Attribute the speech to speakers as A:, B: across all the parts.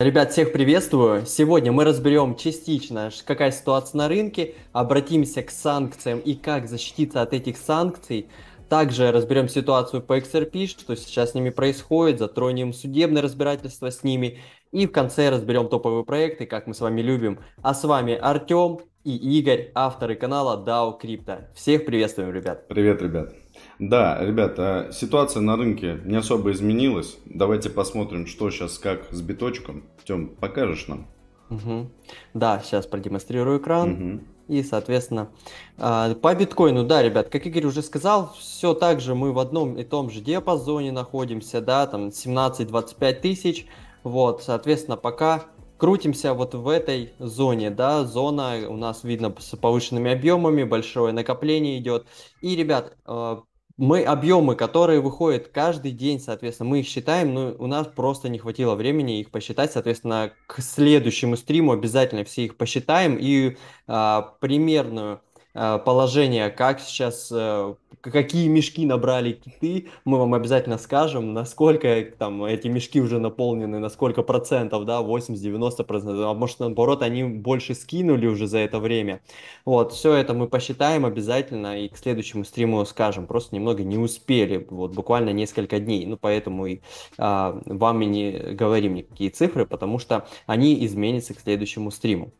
A: Ребят, всех приветствую. Сегодня мы разберем частично, какая ситуация на рынке, обратимся к санкциям и как защититься от этих санкций. Также разберем ситуацию по XRP, что сейчас с ними происходит, затронем судебное разбирательство с ними. И в конце разберем топовые проекты, как мы с вами любим. А с вами Артем и Игорь, авторы канала DAO Crypto. Всех приветствуем, ребят.
B: Привет, ребят. Да, ребята, ситуация на рынке не особо изменилась. Давайте посмотрим, что сейчас как с биточком. Тем, покажешь нам?
A: Угу. Да, сейчас продемонстрирую экран. Угу. И, соответственно, а, по биткоину, да, ребят, как Игорь уже сказал, все так же мы в одном и том же диапазоне находимся, да, там 17-25 тысяч. Вот, соответственно, пока крутимся вот в этой зоне, да, зона у нас видно с повышенными объемами, большое накопление идет. И, ребят, а, мы объемы, которые выходят каждый день, соответственно, мы их считаем, но у нас просто не хватило времени их посчитать, соответственно, к следующему стриму обязательно все их посчитаем. И а, примерную Э, положение, как сейчас, э, какие мешки набрали киты, мы вам обязательно скажем, насколько там эти мешки уже наполнены, на сколько процентов, да, 80-90 процентов, а может наоборот они больше скинули уже за это время. Вот, все это мы посчитаем обязательно и к следующему стриму скажем, просто немного не успели, вот буквально несколько дней, ну поэтому и а, вам и не говорим никакие цифры, потому что они изменятся к следующему стриму.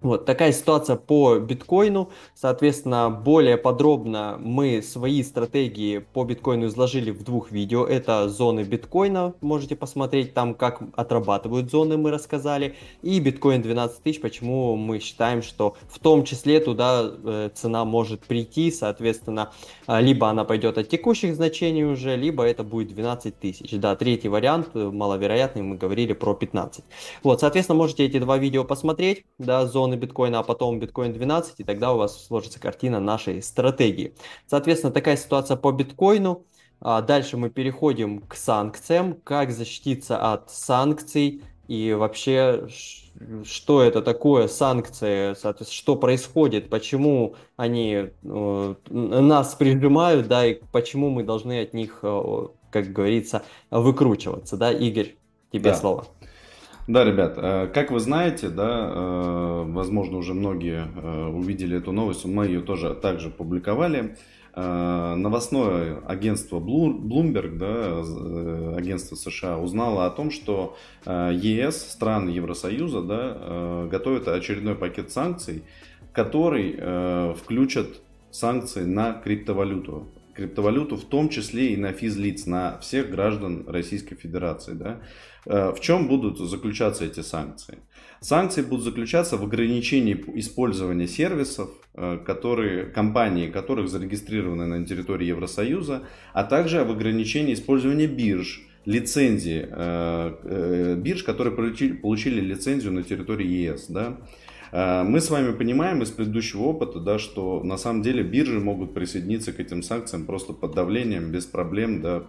A: Вот такая ситуация по биткоину. Соответственно, более подробно мы свои стратегии по биткоину изложили в двух видео. Это зоны биткоина, можете посмотреть там, как отрабатывают зоны, мы рассказали. И биткоин 12 тысяч, почему мы считаем, что в том числе туда э, цена может прийти. Соответственно, э, либо она пойдет от текущих значений уже, либо это будет 12 тысяч. Да, третий вариант, э, маловероятный, мы говорили про 15. Вот, соответственно, можете эти два видео посмотреть. Да, зоны зоны биткоина, а потом биткоин 12, и тогда у вас сложится картина нашей стратегии. Соответственно, такая ситуация по биткоину. А дальше мы переходим к санкциям. Как защититься от санкций и вообще что это такое санкции, соответственно, что происходит, почему они э, нас прижимают, да, и почему мы должны от них, э, как говорится, выкручиваться, да, Игорь, тебе да. слово.
B: Да, ребят, э, как вы знаете, да, э, возможно, уже многие э, увидели эту новость, мы ее тоже также публиковали. Новостное агентство Bloomberg, да, агентство США, узнало о том, что ЕС, страны Евросоюза, да, готовят очередной пакет санкций, который включат санкции на криптовалюту криптовалюту, в том числе и на физлиц, на всех граждан Российской Федерации. Да? Э, в чем будут заключаться эти санкции? Санкции будут заключаться в ограничении использования сервисов, э, которые, компании которых зарегистрированы на территории Евросоюза, а также в ограничении использования бирж, лицензии э, бирж, которые получили, лицензию на территории ЕС. Да? Э, мы с вами понимаем из предыдущего опыта, да, что на самом деле биржи могут присоединиться к этим санкциям просто под давлением, без проблем. Да.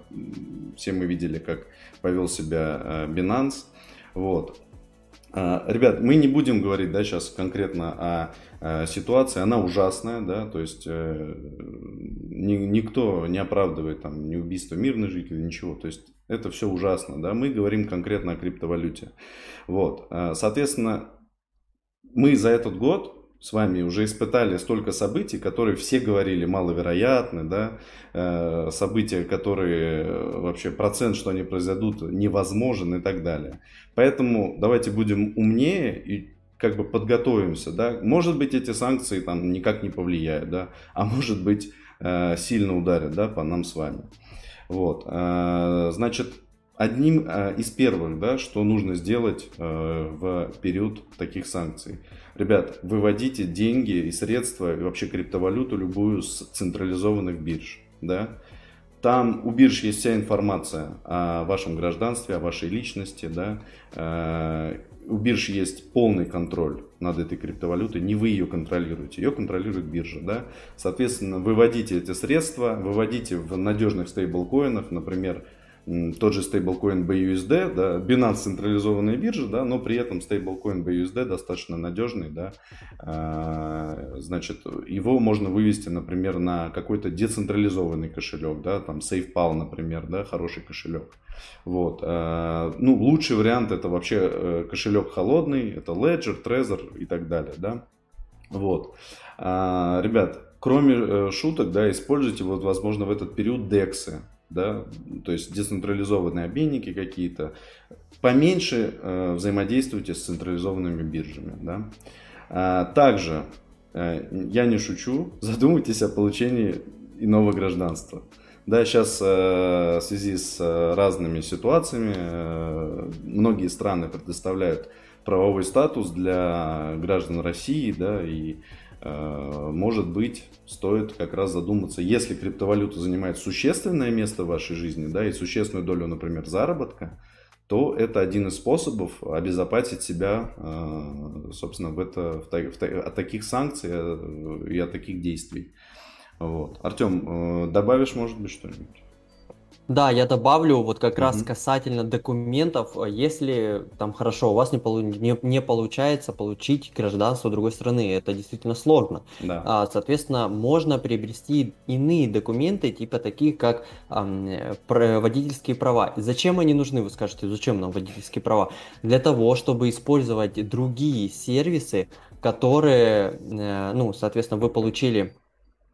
B: Все мы видели, как повел себя э, Binance. Вот. Э, ребят, мы не будем говорить да, сейчас конкретно о ситуации, она ужасная, да, то есть никто не оправдывает там ни убийство мирных жителей, ничего, то есть это все ужасно, да, мы говорим конкретно о криптовалюте. Вот, соответственно, мы за этот год с вами уже испытали столько событий, которые все говорили маловероятны, да, э, события, которые э, вообще процент, что они произойдут, невозможен и так далее. Поэтому давайте будем умнее и как бы подготовимся, да. Может быть эти санкции там никак не повлияют, да, а может быть э, сильно ударят, да, по нам с вами. Вот, значит, одним э, из первых, да, что нужно сделать э, в период таких санкций. Ребят, выводите деньги и средства, и вообще криптовалюту любую с централизованных бирж. Да? Там у бирж есть вся информация о вашем гражданстве, о вашей личности. Да? Э, у бирж есть полный контроль над этой криптовалютой, не вы ее контролируете, ее контролирует биржа. Да? Соответственно, выводите эти средства, выводите в надежных стейблкоинах, например, тот же стейблкоин BUSD, да, Binance централизованная биржа, да, но при этом стейблкоин BUSD достаточно надежный, да, а, значит, его можно вывести, например, на какой-то децентрализованный кошелек, да, там SafePal, например, да, хороший кошелек. Вот. А, ну, лучший вариант это вообще э, кошелек холодный, это Ledger, Trezor и так далее, да. Вот. А, ребят, кроме э, шуток, да, используйте вот, возможно, в этот период DEX, да, то есть децентрализованные обменники какие-то. Поменьше э, взаимодействуйте с централизованными биржами, да. А, также, э, я не шучу, задумайтесь о получении иного гражданства. Да, сейчас э, в связи с э, разными ситуациями э, многие страны предоставляют правовой статус для граждан России, да, и может быть, стоит как раз задуматься, если криптовалюта занимает существенное место в вашей жизни, да, и существенную долю, например, заработка, то это один из способов обезопасить себя, э, собственно, в это, в, в, от таких санкций э, и от таких действий. Вот. Артем, добавишь, может быть, что-нибудь?
A: Да, я добавлю вот как раз касательно документов, если там хорошо, у вас не, полу- не, не получается получить гражданство другой страны, это действительно сложно.
B: Да.
A: А, соответственно, можно приобрести иные документы, типа такие как про- водительские права. Зачем они нужны, вы скажете, зачем нам водительские права? Для того, чтобы использовать другие сервисы, которые, э, ну, соответственно, вы получили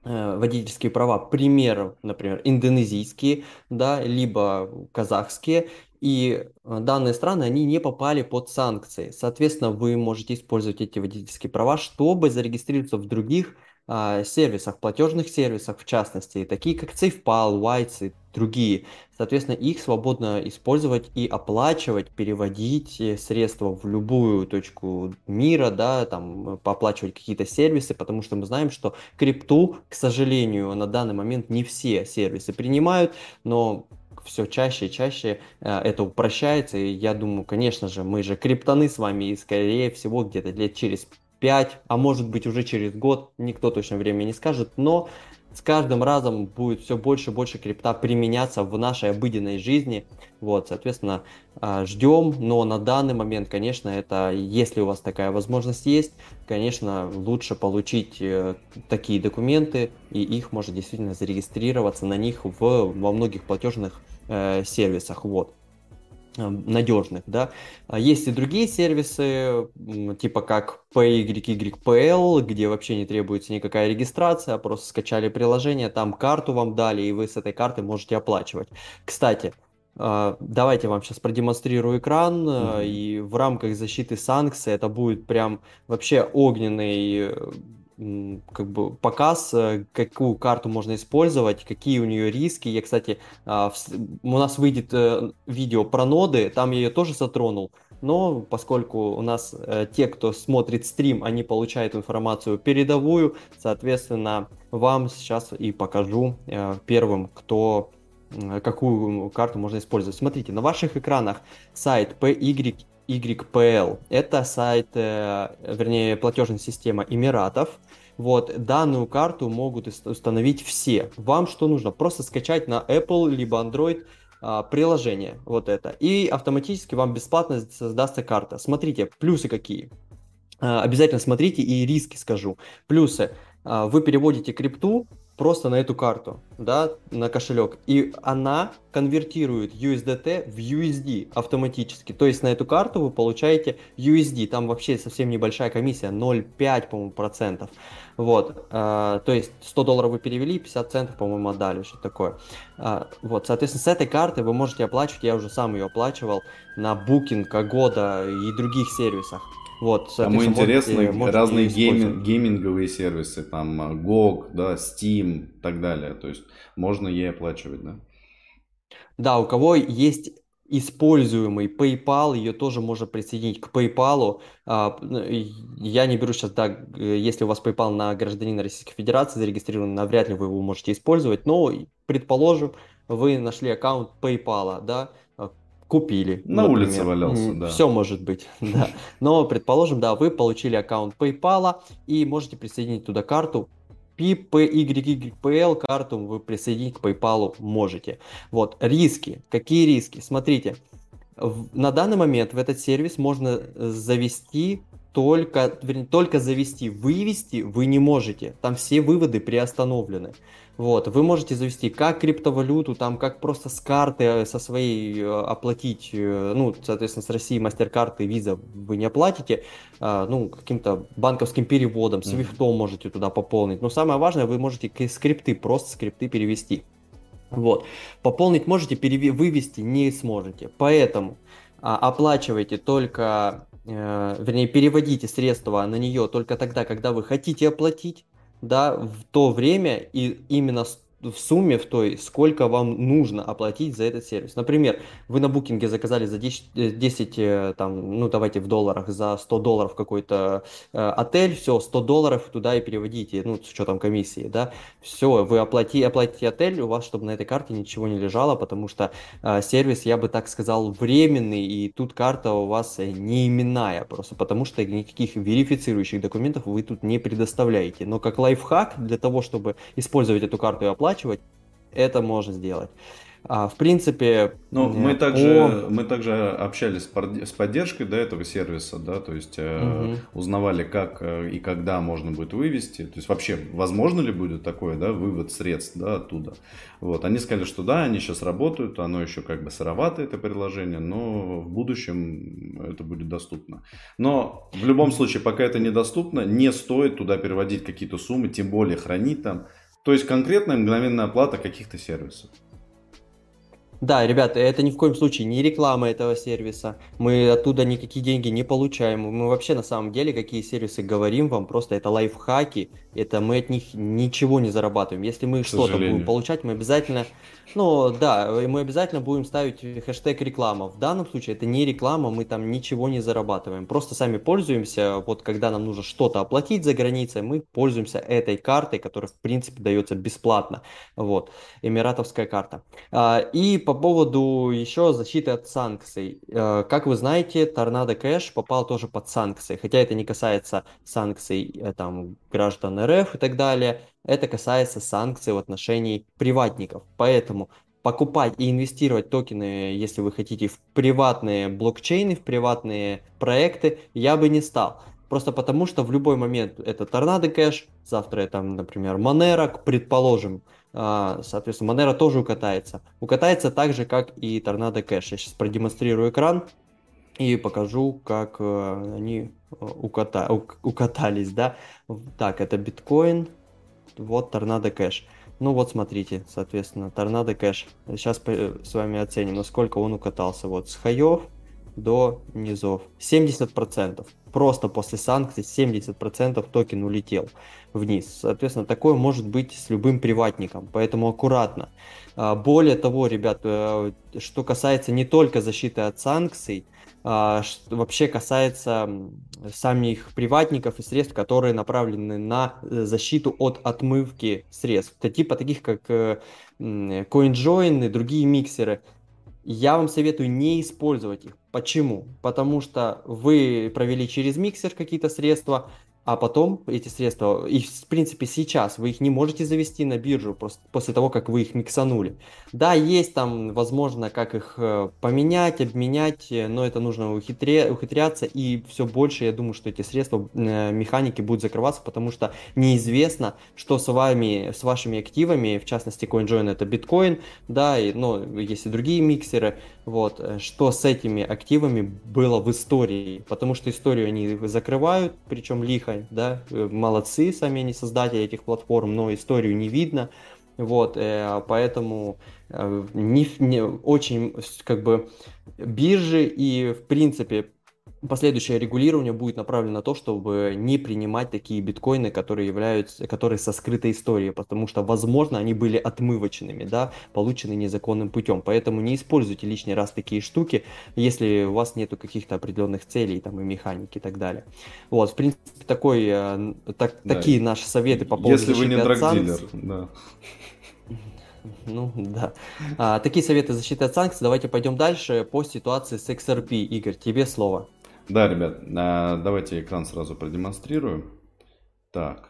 A: водительские права, примеров, например, индонезийские, да, либо казахские, и э, данные страны, они не попали под санкции. Соответственно, вы можете использовать эти водительские права, чтобы зарегистрироваться в других сервисах, платежных сервисах в частности, такие как SafePal, Whites и другие. Соответственно, их свободно использовать и оплачивать, переводить э, средства в любую точку мира, да, там, оплачивать какие-то сервисы, потому что мы знаем, что крипту, к сожалению, на данный момент не все сервисы принимают, но все чаще и чаще э, это упрощается, и я думаю, конечно же, мы же криптоны с вами, и скорее всего где-то лет через 5, а может быть уже через год, никто точно время не скажет, но с каждым разом будет все больше и больше крипта применяться в нашей обыденной жизни. Вот, соответственно, а, ждем, но на данный момент, конечно, это, если у вас такая возможность есть, конечно, лучше получить э, такие документы, и их можно действительно зарегистрироваться на них в, во многих платежных э, сервисах. Вот надежных, да. А есть и другие сервисы, типа как PYYPL, где вообще не требуется никакая регистрация, а просто скачали приложение, там карту вам дали, и вы с этой карты можете оплачивать. Кстати, а, давайте вам сейчас продемонстрирую экран, mm-hmm. и в рамках защиты санкций это будет прям вообще огненный как бы показ, э, какую карту можно использовать, какие у нее риски. Я, кстати, а, у нас выйдет э, видео про ноды, там я ее тоже затронул. Но поскольку у нас э, те, кто смотрит стрим, они получают информацию передовую, соответственно, вам сейчас и покажу первым, кто какую карту можно использовать. Смотрите, на ваших экранах сайт PY YPL. Это сайт, вернее, платежная система Эмиратов. Вот, данную карту могут установить все. Вам что нужно? Просто скачать на Apple либо Android а, приложение, вот это. И автоматически вам бесплатно создастся карта. Смотрите, плюсы какие. А, обязательно смотрите и риски скажу. Плюсы. А, вы переводите крипту просто на эту карту, да, на кошелек, и она конвертирует USDT в USD автоматически. То есть на эту карту вы получаете USD, там вообще совсем небольшая комиссия, 0,5, по-моему, процентов. Вот, э, то есть 100 долларов вы перевели, 50 центов, по-моему, отдали, что такое. Э, вот, соответственно, с этой карты вы можете оплачивать, я уже сам ее оплачивал, на Booking, Agoda и других сервисах. Вот,
B: Кому интересно, можете, разные гейминг, гейминговые сервисы, там GOG, да, Steam и так далее. То есть можно ей оплачивать, да?
A: Да, у кого есть используемый PayPal, ее тоже можно присоединить к PayPal. А, ну, я не беру сейчас, да, если у вас PayPal на гражданина Российской Федерации зарегистрирован, навряд ли вы его можете использовать, но, предположим, вы нашли аккаунт PayPal, да, купили.
B: На например. улице валялся, да.
A: Все может быть, да. Но, предположим, да, вы получили аккаунт PayPal и можете присоединить туда карту. PYYPL карту вы присоединить к PayPal можете. Вот, риски. Какие риски? Смотрите, на данный момент в этот сервис можно завести только, вернее, только завести, вывести вы не можете. Там все выводы приостановлены. Вот, вы можете завести как криптовалюту, там как просто с карты э, со своей э, оплатить, э, ну, соответственно, с России и Visa вы не оплатите, а, ну, каким-то банковским переводом, свифтом mm-hmm. можете туда пополнить. Но самое важное, вы можете скрипты, просто скрипты перевести. Вот. Пополнить можете, перев... вывести не сможете. Поэтому а, оплачивайте только, э, вернее, переводите средства на нее только тогда, когда вы хотите оплатить да, в то время и именно в сумме в той, сколько вам нужно оплатить за этот сервис. Например, вы на букинге заказали за 10, 10 э, э, там, ну давайте в долларах, за 100 долларов какой-то э, отель, все, 100 долларов туда и переводите, ну, с учетом комиссии, да, все, вы оплати, оплатите отель, у вас, чтобы на этой карте ничего не лежало, потому что э, сервис, я бы так сказал, временный, и тут карта у вас не именная, просто потому что никаких верифицирующих документов вы тут не предоставляете. Но как лайфхак для того, чтобы использовать эту карту и оплачивать, оплачивать, это можно сделать. А, в принципе,
B: ну, мы также, мы также общались с поддержкой до этого сервиса, да, то есть угу. узнавали, как э, и когда можно будет вывести, то есть вообще, возможно ли будет такое, да, вывод средств, да, оттуда. Вот, они сказали, что да, они сейчас работают, оно еще как бы сыровато, это приложение, но в будущем это будет доступно. Но в любом случае, пока это недоступно, не стоит туда переводить какие-то суммы, тем более хранить там, то есть конкретная мгновенная оплата каких-то сервисов.
A: Да, ребята, это ни в коем случае не реклама этого сервиса. Мы оттуда никакие деньги не получаем. Мы вообще на самом деле какие сервисы говорим вам, просто это лайфхаки, это мы от них ничего не зарабатываем. Если мы что-то будем получать, мы обязательно, ну да, мы обязательно будем ставить хэштег реклама. В данном случае это не реклама, мы там ничего не зарабатываем. Просто сами пользуемся, вот когда нам нужно что-то оплатить за границей, мы пользуемся этой картой, которая в принципе дается бесплатно. Вот, эмиратовская карта. А, и по поводу еще защиты от санкций. Э, как вы знаете, Торнадо Кэш попал тоже под санкции, хотя это не касается санкций э, там, граждан РФ и так далее, это касается санкций в отношении приватников. Поэтому покупать и инвестировать токены, если вы хотите, в приватные блокчейны, в приватные проекты, я бы не стал. Просто потому, что в любой момент это Торнадо Кэш, завтра это, например, Monero, предположим, соответственно, Monero тоже укатается. Укатается так же, как и Tornado Cash. Я сейчас продемонстрирую экран и покажу, как э, они э, уката... укатались, да. Так, это биткоин, вот Tornado Cash. Ну вот смотрите, соответственно, Tornado Cash. Сейчас с вами оценим, насколько он укатался. Вот с хаев до низов. 70%. Просто после санкций 70% токен улетел вниз. Соответственно, такое может быть с любым приватником, поэтому аккуратно. А, более того, ребят, э, что касается не только защиты от санкций, а, вообще касается самих приватников и средств, которые направлены на э, защиту от отмывки средств. Типа таких как э, CoinJoin и другие миксеры. Я вам советую не использовать их. Почему? Потому что вы провели через миксер какие-то средства, а потом эти средства, и в принципе сейчас вы их не можете завести на биржу просто после того, как вы их миксанули. Да, есть там, возможно, как их э, поменять, обменять, э, но это нужно ухитря... ухитряться, и все больше, я думаю, что эти средства, э, механики будут закрываться, потому что неизвестно, что с вами, с вашими активами, в частности, CoinJoin это биткоин, да, и, но есть и другие миксеры, вот, что с этими активами было в истории, потому что историю они закрывают, причем лихо, да, э, молодцы сами они создатели этих платформ, но историю не видно, вот, э, поэтому э, не, не очень, как бы, биржи и, в принципе, последующее регулирование будет направлено на то, чтобы не принимать такие биткоины, которые являются, которые со скрытой историей, потому что, возможно, они были отмывочными, да, получены незаконным путем. Поэтому не используйте лишний раз такие штуки, если у вас нету каких-то определенных целей, там, и механики и так далее. Вот, в принципе, такой, э, так, да. такие наши советы по поводу
B: Если вы не драгдилер, да.
A: Ну, да. А, такие советы защиты от санкций. Давайте пойдем дальше по ситуации с XRP. Игорь, тебе слово.
B: Да, ребят, а, давайте экран сразу продемонстрирую. Так.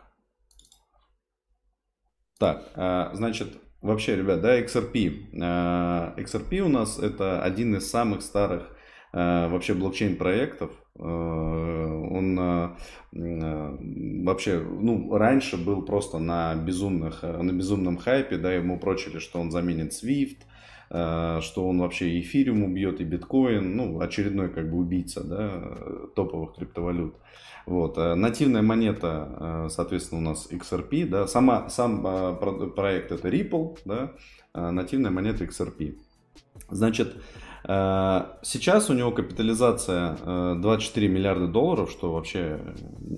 B: Так, а, значит, вообще, ребят, да, XRP. А, XRP у нас это один из самых старых вообще блокчейн проектов. Он вообще, ну, раньше был просто на безумных, на безумном хайпе, да, ему прочили, что он заменит SWIFT, что он вообще эфириум убьет и биткоин, ну, очередной как бы убийца, да, топовых криптовалют. Вот. Э, нативная монета, э, соответственно, у нас XRP, да, сама, сам э, проект это Ripple, да, нативная монета XRP. Значит, сейчас у него капитализация 24 миллиарда долларов, что вообще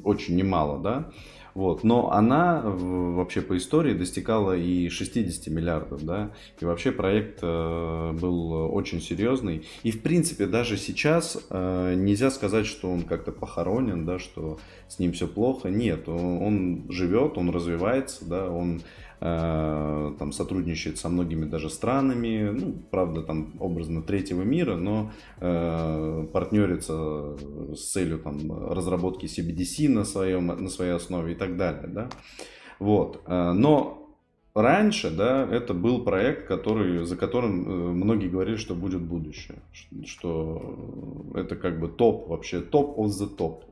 B: очень немало, да, вот. Но она вообще по истории достигала и 60 миллиардов, да, и вообще проект э, был очень серьезный. И в принципе даже сейчас э, нельзя сказать, что он как-то похоронен, да, что с ним все плохо. Нет, он, живет, он развивается, да, он Э, там сотрудничает со многими даже странами, ну, правда, там образно третьего мира, но э, партнерится с целью там разработки CBDC на, своем, на своей основе и так далее, да. Вот, э, но Раньше, да, это был проект, который, за которым э, многие говорили, что будет будущее, что это как бы топ, вообще топ of the топ.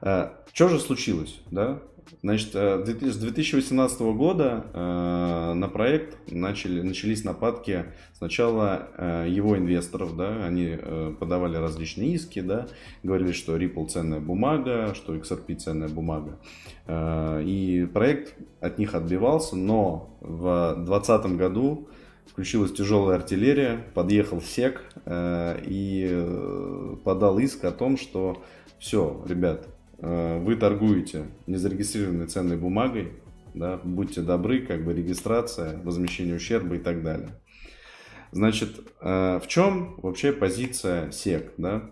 B: Что же случилось, да? Значит, э, с 2018 года э, на проект начали, начались нападки сначала э, его инвесторов, да, они подавали различные иски, да, говорили, что Ripple ценная бумага, что XRP ценная бумага. И проект от них отбивался, но в 2020 году включилась тяжелая артиллерия, подъехал СЕК и подал иск о том, что все, ребят, Э, вы торгуете незарегистрированной ценной бумагой, да, будьте добры, как бы регистрация, возмещение ущерба и так далее. Значит, э, в чем вообще позиция SEC? Да?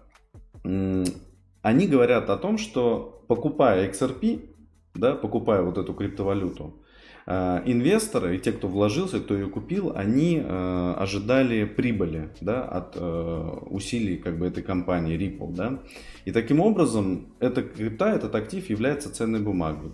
B: Они говорят о том, что покупая XRP, да, покупая вот эту криптовалюту, Э, инвесторы и те, кто вложился, кто ее купил, они э, ожидали прибыли да, от э, усилий как бы, этой компании Ripple. Да? И таким образом эта крипта, этот актив является ценной бумагой.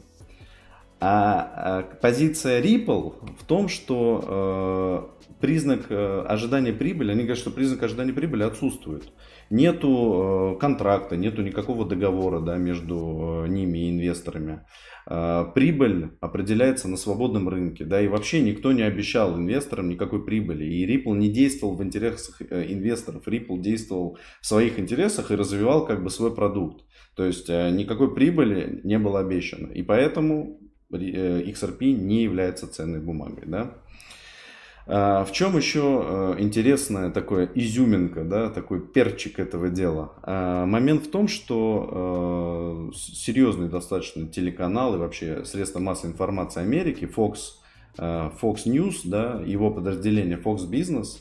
B: А, а позиция Ripple в том, что э, признак ожидания прибыли, они говорят, что признак ожидания прибыли отсутствует. Нету э, контракта, нету никакого договора да, между э, ними и инвесторами. Э, прибыль определяется на свободном рынке, да, и вообще никто не обещал инвесторам никакой прибыли. И Ripple не действовал в интересах инвесторов, Ripple действовал в своих интересах и развивал как бы свой продукт. То есть никакой прибыли не было обещано. И поэтому XRP не является ценной бумагой. Да? А, в чем еще интересная такое изюминка, да, такой перчик этого дела? А, момент в том, что серьезный достаточно телеканал и вообще средства массовой информации Америки, Fox, Fox News, да, его подразделение Fox Business,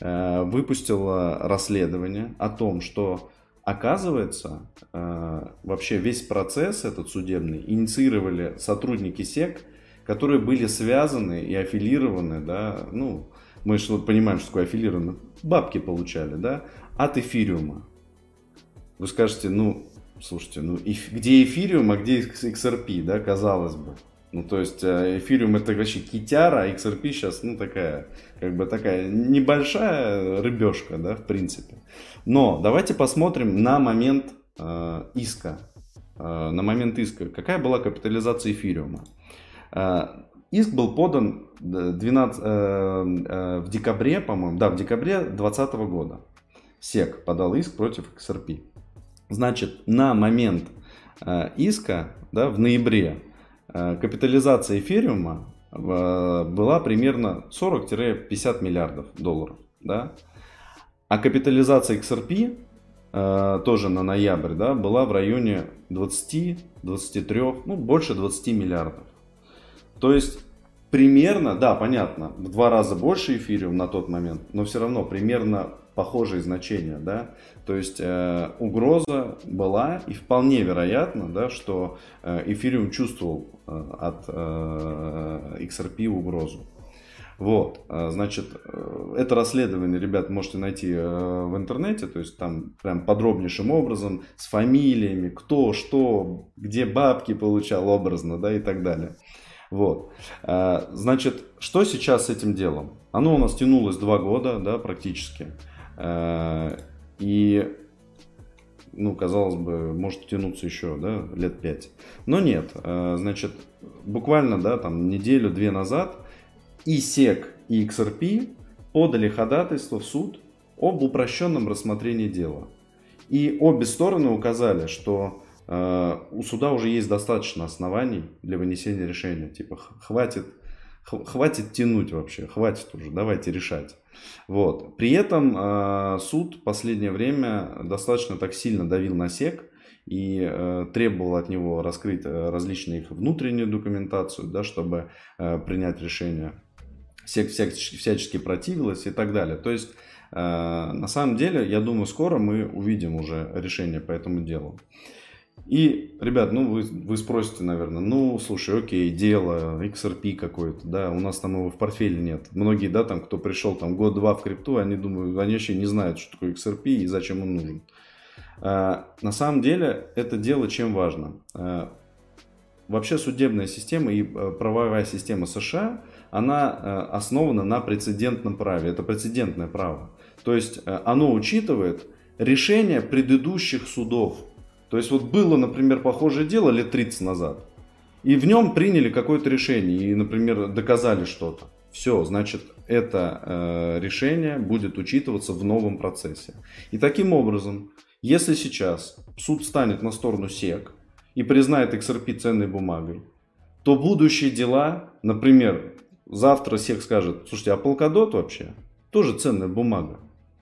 B: выпустило расследование о том, что Оказывается, э, вообще весь процесс этот судебный инициировали сотрудники СЕК, которые были связаны и аффилированы, да, ну, мы вот понимаем, что такое аффилировано, бабки получали, да, от эфириума. Вы скажете, ну, слушайте, ну, где эфириум, а где XRP, да, казалось бы. Ну, то есть, э, эфириум это вообще китяра, а XRP сейчас, ну, такая, как бы такая небольшая рыбешка, да, в принципе. Но давайте посмотрим на момент э, иска. Э, на момент иска. Какая была капитализация эфириума? Э, иск был подан 12, э, э, в декабре, по-моему, да, в декабре 2020 года. СЕК подал иск против XRP. Значит, на момент иска, да, в ноябре, капитализация эфириума была примерно 40-50 миллиардов долларов. Да? А капитализация XRP тоже на ноябрь да, была в районе 20-23, ну больше 20 миллиардов. То есть примерно, да, понятно, в два раза больше эфириум на тот момент, но все равно примерно похожие значения, да. То есть э, угроза была и вполне вероятно, да, что э, эфириум чувствовал э, от э, XRP угрозу. Вот, а, значит, э, это расследование, ребят, можете найти э, в интернете, то есть там прям подробнейшим образом, с фамилиями, кто, что, где бабки получал образно, да, и так далее. Вот. Э, значит, что сейчас с этим делом? Оно у нас тянулось два года, да, практически. Э, и, ну, казалось бы, может тянуться еще, да, лет пять. Но нет. Э, значит, буквально, да, там неделю-две назад и SEC, и XRP подали ходатайство в суд об упрощенном рассмотрении дела. И обе стороны указали, что у суда уже есть достаточно оснований для вынесения решения. Типа, хватит, хватит тянуть вообще, хватит уже, давайте решать. Вот. При этом э, суд в последнее время достаточно так сильно давил на СЕК и э, требовал от него раскрыть э, различные их внутреннюю документацию, да, чтобы э, принять решение. СЕК всячески, противилась и так далее. То есть на самом деле, я думаю, скоро мы увидим уже решение по этому делу. И, ребят, ну вы, вы спросите, наверное, ну, слушай, окей, дело, XRP какой-то, да, у нас там его в портфеле нет. Многие, да, там, кто пришел там год-два в крипту, они думают, они вообще не знают, что такое XRP и зачем он нужен. А, на самом деле, это дело чем важно? А, вообще судебная система и правовая система США, она основана на прецедентном праве. Это прецедентное право. То есть э, оно учитывает решения предыдущих судов. То есть вот было, например, похожее дело лет 30 назад. И в нем приняли какое-то решение и, например, доказали что-то. Все, значит, это э, решение будет учитываться в новом процессе. И таким образом, если сейчас суд станет на сторону СЕК и признает XRP ценной бумагой, то будущие дела, например, завтра СЕК скажет, слушайте, а Polkadot вообще тоже ценная бумага.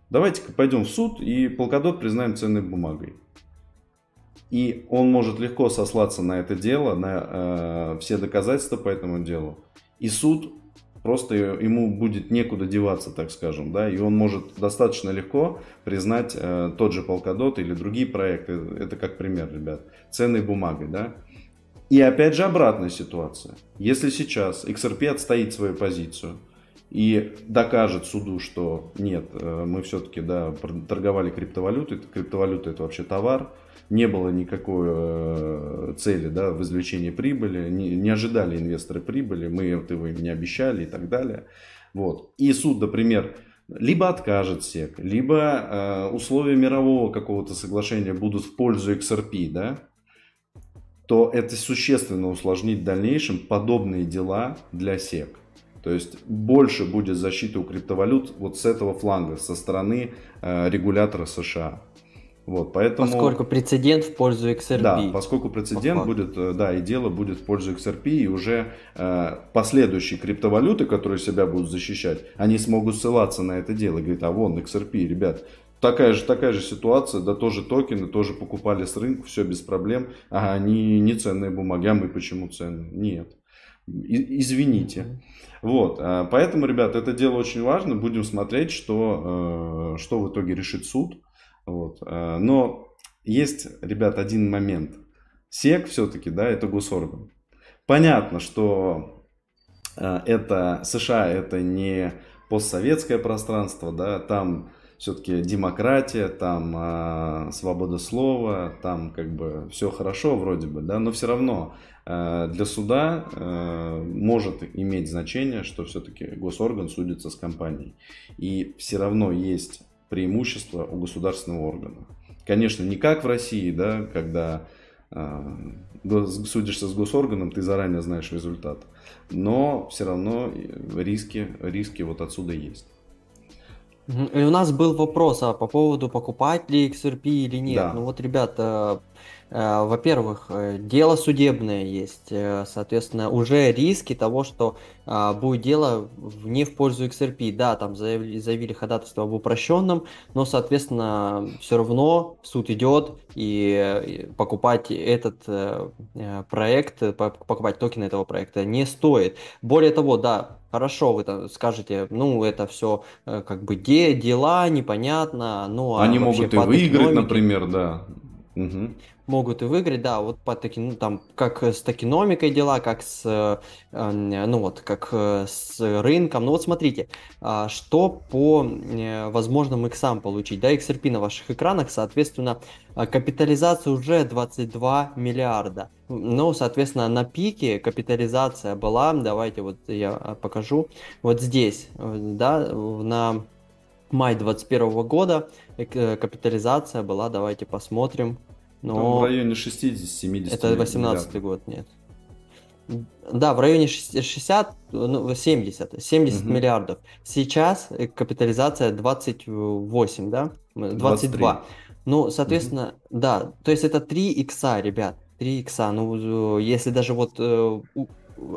B: Давайте-ка пойдем в суд и полкадот признаем ценной бумагой. И он может легко сослаться на это дело, на э, все доказательства по этому делу. И суд просто ему будет некуда деваться, так скажем, да, и он может достаточно легко признать э, тот же полкадот или другие проекты, это как пример, ребят, ценной бумагой, да. И опять же обратная ситуация. Если сейчас XRP отстоит свою позицию, и докажет суду, что нет, э, мы все-таки да, торговали криптовалютой, криптовалюта это вообще товар, не было никакой э, цели да, в извлечении прибыли, не, не ожидали инвесторы прибыли, мы этого им не обещали и так далее. Вот. И суд, например, либо откажет СЕК, либо э, условия мирового какого-то соглашения будут в пользу XRP, да, то это существенно усложнит в дальнейшем подобные дела для СЕК. То есть больше будет защиты у криптовалют вот с этого фланга, со стороны э, регулятора США. Вот, поэтому...
A: Поскольку прецедент в пользу XRP.
B: Да, поскольку прецедент будет, э, да, и дело будет в пользу XRP, и уже э, последующие криптовалюты, которые себя будут защищать, они смогут ссылаться на это дело. Говорит, а вон XRP, ребят, такая же, такая же ситуация, да, тоже токены, тоже покупали с рынка, все без проблем, а они не ценные бумаги, а мы почему ценные? Нет. Извините. Вот, а, поэтому, ребят, это дело очень важно. Будем смотреть, что, э, что в итоге решит суд. Вот. А, но есть, ребят, один момент. СЕК все-таки, да, это госорган. Понятно, что э, это США, это не постсоветское пространство, да, там все-таки демократия, там э, свобода слова, там как бы все хорошо вроде бы, да, но все равно э, для суда э, может иметь значение, что все-таки госорган судится с компанией. И все равно есть преимущество у государственного органа. Конечно, не как в России, да, когда э, судишься с госорганом, ты заранее знаешь результат. Но все равно риски, риски вот отсюда есть.
A: И у нас был вопрос а по поводу покупать ли XRP или нет.
B: Да.
A: Ну вот, ребята, во-первых, э, дело судебное есть, э, соответственно, уже риски того, что а, будет дело не в пользу XRP. Да, там заявили, заявили ходатайство об упрощенном, но, соответственно, все равно суд идет и покупать этот проект, покупать токены этого проекта не стоит. Более того, да, Хорошо, вы там скажете, ну, это все как бы де, дела, непонятно, ну,
B: а Они могут и выиграть, номики... например, да.
A: Угу. Могут и выиграть, да, вот по таки, ну, там, как с токеномикой дела, как с, э, ну вот, как э, с рынком. Ну вот смотрите, э, что по э, возможным иксам получить, да, XRP на ваших экранах, соответственно, э, капитализация уже 22 миллиарда. Ну, соответственно, на пике капитализация была, давайте вот я покажу, вот здесь, да, на май 2021 года э, капитализация была, давайте посмотрим.
B: Но... Там в районе 60-70
A: Это 18 год, нет. Да, в районе 60, ну, 70, 70 угу. миллиардов. Сейчас э, капитализация 28, да? 22. 23. Ну, соответственно, угу. да, то есть это 3 икса, ребят. 3 икса. Ну, если даже вот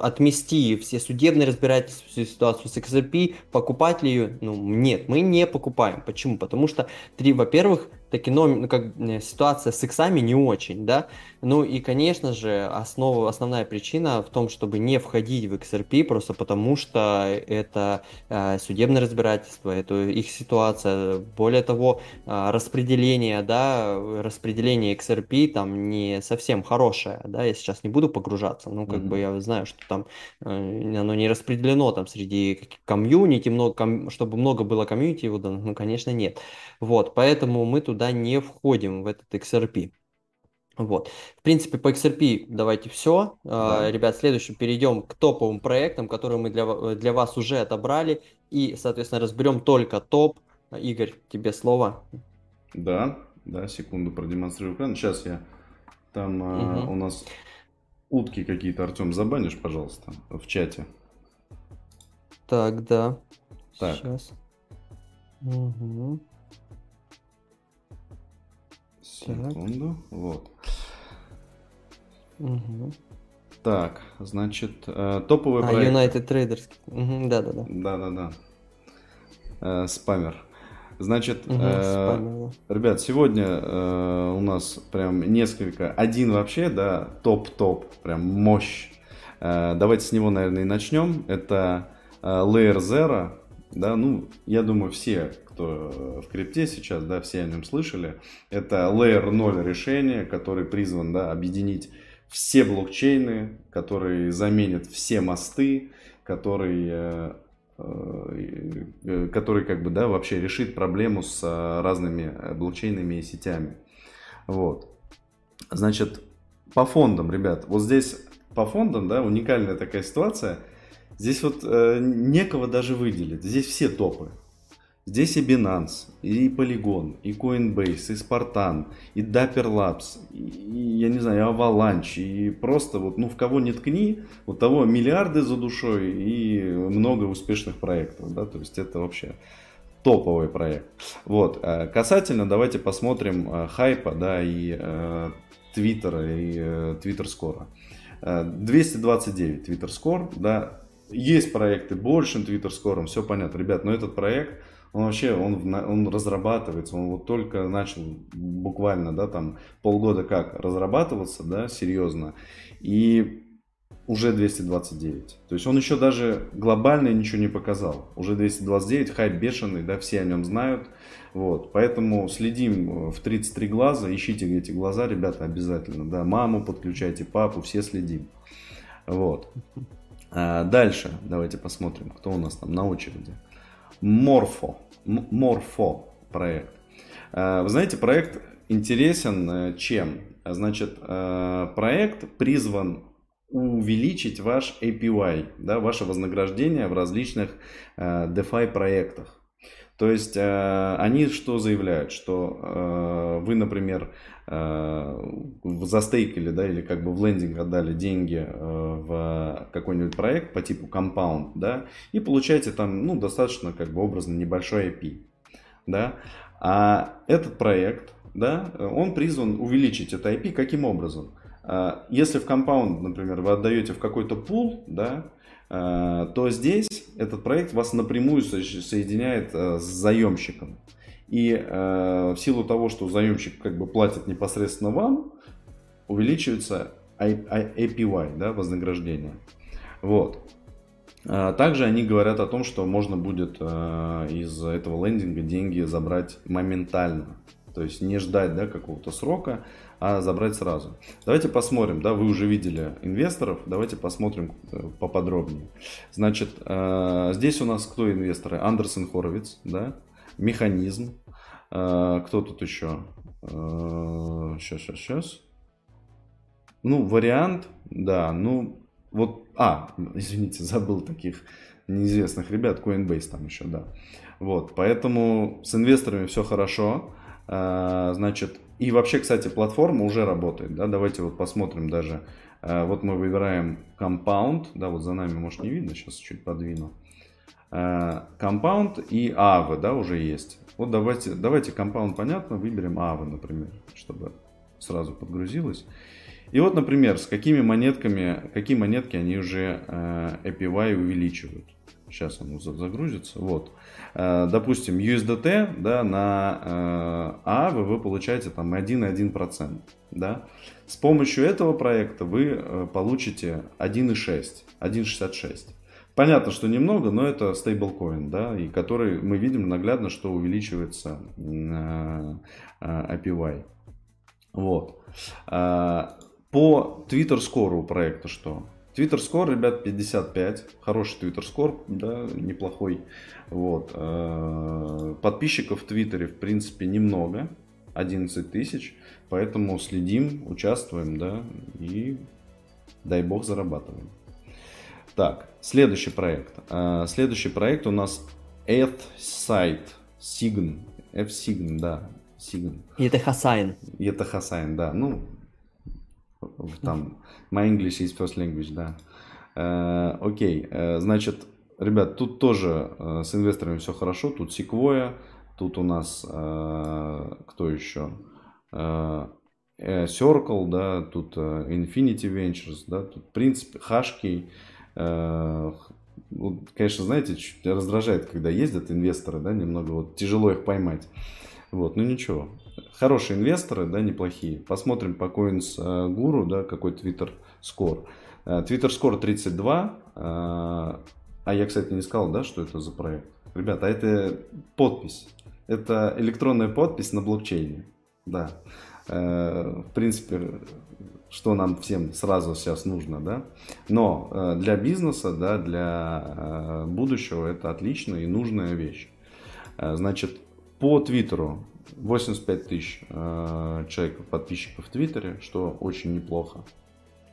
A: отмести все судебные разбирательства, всю ситуацию с XRP, покупать ли ее? Ну, нет, мы не покупаем. Почему? Потому что, три, во-первых, таки, ну, как э, ситуация с иксами не очень, да. Ну и, конечно же, основа, основная причина в том, чтобы не входить в XRP, просто потому что это э, судебное разбирательство, это их ситуация. Более того, э, распределение, да, распределение XRP там не совсем хорошее, да, я сейчас не буду погружаться, ну, как mm-hmm. бы я знаю, что там э, оно не распределено там среди комьюнити, много, ком, чтобы много было комьюнити, ну, конечно, нет. Вот, поэтому мы туда не входим в этот XRP. Вот. В принципе, по XRP давайте все. А, да. Ребят, следующим перейдем к топовым проектам, которые мы для, для вас уже отобрали. И, соответственно, разберем только топ. Игорь, тебе слово.
B: Да, да, секунду продемонстрирую экран. Сейчас я там угу. у нас утки какие-то, Артем, забанишь, пожалуйста, в чате.
A: Так, да.
B: Так. Сейчас.
A: Угу.
B: Секунду. Так. Вот.
A: Угу.
B: Так, значит, э, топовый а, проект.
A: United Traders. Угу, да, да, да.
B: Да, да, да. Э, спамер. Значит, угу, э, спамер, да. ребят, сегодня э, у нас прям несколько, один вообще, да, топ-топ, прям мощь. Э, давайте с него, наверное, и начнем. Это э, Layer Zero, да, ну, я думаю, все кто в крипте сейчас, да, все о нем слышали. Это Layer 0 решение, который призван да, объединить все блокчейны, который заменит все мосты, который, э, э, который как бы, да, вообще решит проблему с разными блокчейнами и сетями. Вот. Значит, по фондам, ребят, вот здесь по фондам, да, уникальная такая ситуация. Здесь вот э, некого даже выделить. Здесь все топы. Здесь и Binance, и Polygon, и Coinbase, и Spartan, и Dapper Labs, и, я не знаю, и Avalanche, и просто вот, ну, в кого не ткни, у того миллиарды за душой и много успешных проектов, да, то есть это вообще топовый проект. Вот, э, касательно, давайте посмотрим э, хайпа, да, и э, Твиттера, и Twitter скоро. 229 Twitter Score, да, есть проекты большим Twitter Score, все понятно, ребят, но этот проект он вообще, он, он разрабатывается, он вот только начал буквально, да, там полгода как разрабатываться, да, серьезно, и уже 229. То есть он еще даже глобально ничего не показал. Уже 229, хайп бешеный, да, все о нем знают. Вот, поэтому следим в 33 глаза, ищите эти глаза, ребята, обязательно, да, маму подключайте, папу, все следим. Вот. А дальше давайте посмотрим, кто у нас там на очереди. Морфо. Морфо проект. Э, вы знаете, проект интересен э, чем? Значит, э, проект призван увеличить ваш APY, да, ваше вознаграждение в различных DeFi проектах. То есть они что заявляют, что вы, например, застейкали, да, или как бы в лендинг отдали деньги в какой-нибудь проект по типу Compound, да, и получаете там, ну, достаточно как бы образно небольшой IP да, а этот проект, да, он призван увеличить это IP каким образом? А, если в компаунд, например, вы отдаете в какой-то пул, да, а, то здесь этот проект вас напрямую соединяет а, с заемщиком. И в силу того, что заемщик как бы платит непосредственно вам, увеличивается APY, да, вознаграждение. Вот. А, также они говорят о том, что можно будет а, из этого лендинга деньги забрать моментально. То есть не ждать да, какого-то срока, а забрать сразу. Давайте посмотрим, да, вы уже видели инвесторов, давайте посмотрим э, поподробнее. Значит, э, здесь у нас кто инвесторы? Андерсон Хоровиц, да, Механизм, э, кто тут еще? Сейчас, сейчас, сейчас. Ну, вариант, да, ну, вот, а, извините, забыл таких неизвестных ребят, Coinbase там еще, да. Вот, поэтому с инвесторами все хорошо. А, значит, и вообще, кстати, платформа уже работает, да, давайте вот посмотрим даже. А, вот мы выбираем Compound, да, вот за нами, может, не видно, сейчас чуть подвину. А, Compound и Aave, да, уже есть. Вот давайте, давайте Compound, понятно, выберем Aave, например, чтобы сразу подгрузилось. И вот, например, с какими монетками, какие монетки они уже APY увеличивают. Сейчас он загрузится. Вот. Э, допустим, USDT да, на ААВ вы получаете там 1,1%. Да? С помощью этого проекта вы э, получите 1,6, 1,66. Понятно, что немного, но это стейблкоин, да, и который мы видим наглядно, что увеличивается э, APY. Вот. По Twitter Score у проекта что? Twitter Score, ребят, 55. Хороший Twitter Score, да, неплохой. Вот. Э, подписчиков в Твиттере, в принципе, немного. 11 тысяч. Поэтому следим, участвуем, да, и дай бог зарабатываем. Так, следующий проект. Э, следующий проект у нас Site Sign. F-Sign, да. Sign.
A: Это Хасайн.
B: Это Хасайн, да. Ну, там My English is first language, да. Э, окей, э, значит, ребят, тут тоже э, с инвесторами все хорошо. Тут Sequoia, тут у нас кто еще? Circle, да, тут Infinity Ventures, да, тут, Hashkey. Ну, конечно, знаете, раздражает, когда ездят инвесторы, да, немного вот тяжело их поймать. Вот, ну ничего. Хорошие инвесторы, да, неплохие. Посмотрим по Coins Guru, да, какой Twitter Score. Twitter Score 32. А я, кстати, не сказал, да, что это за проект. Ребята, это подпись. Это электронная подпись на блокчейне. Да. Э, в принципе, что нам всем сразу сейчас нужно, да. Но э, для бизнеса, да, для э, будущего это отличная и нужная вещь. Значит, по Твиттеру 85 тысяч э, человек подписчиков в Твиттере, что очень неплохо.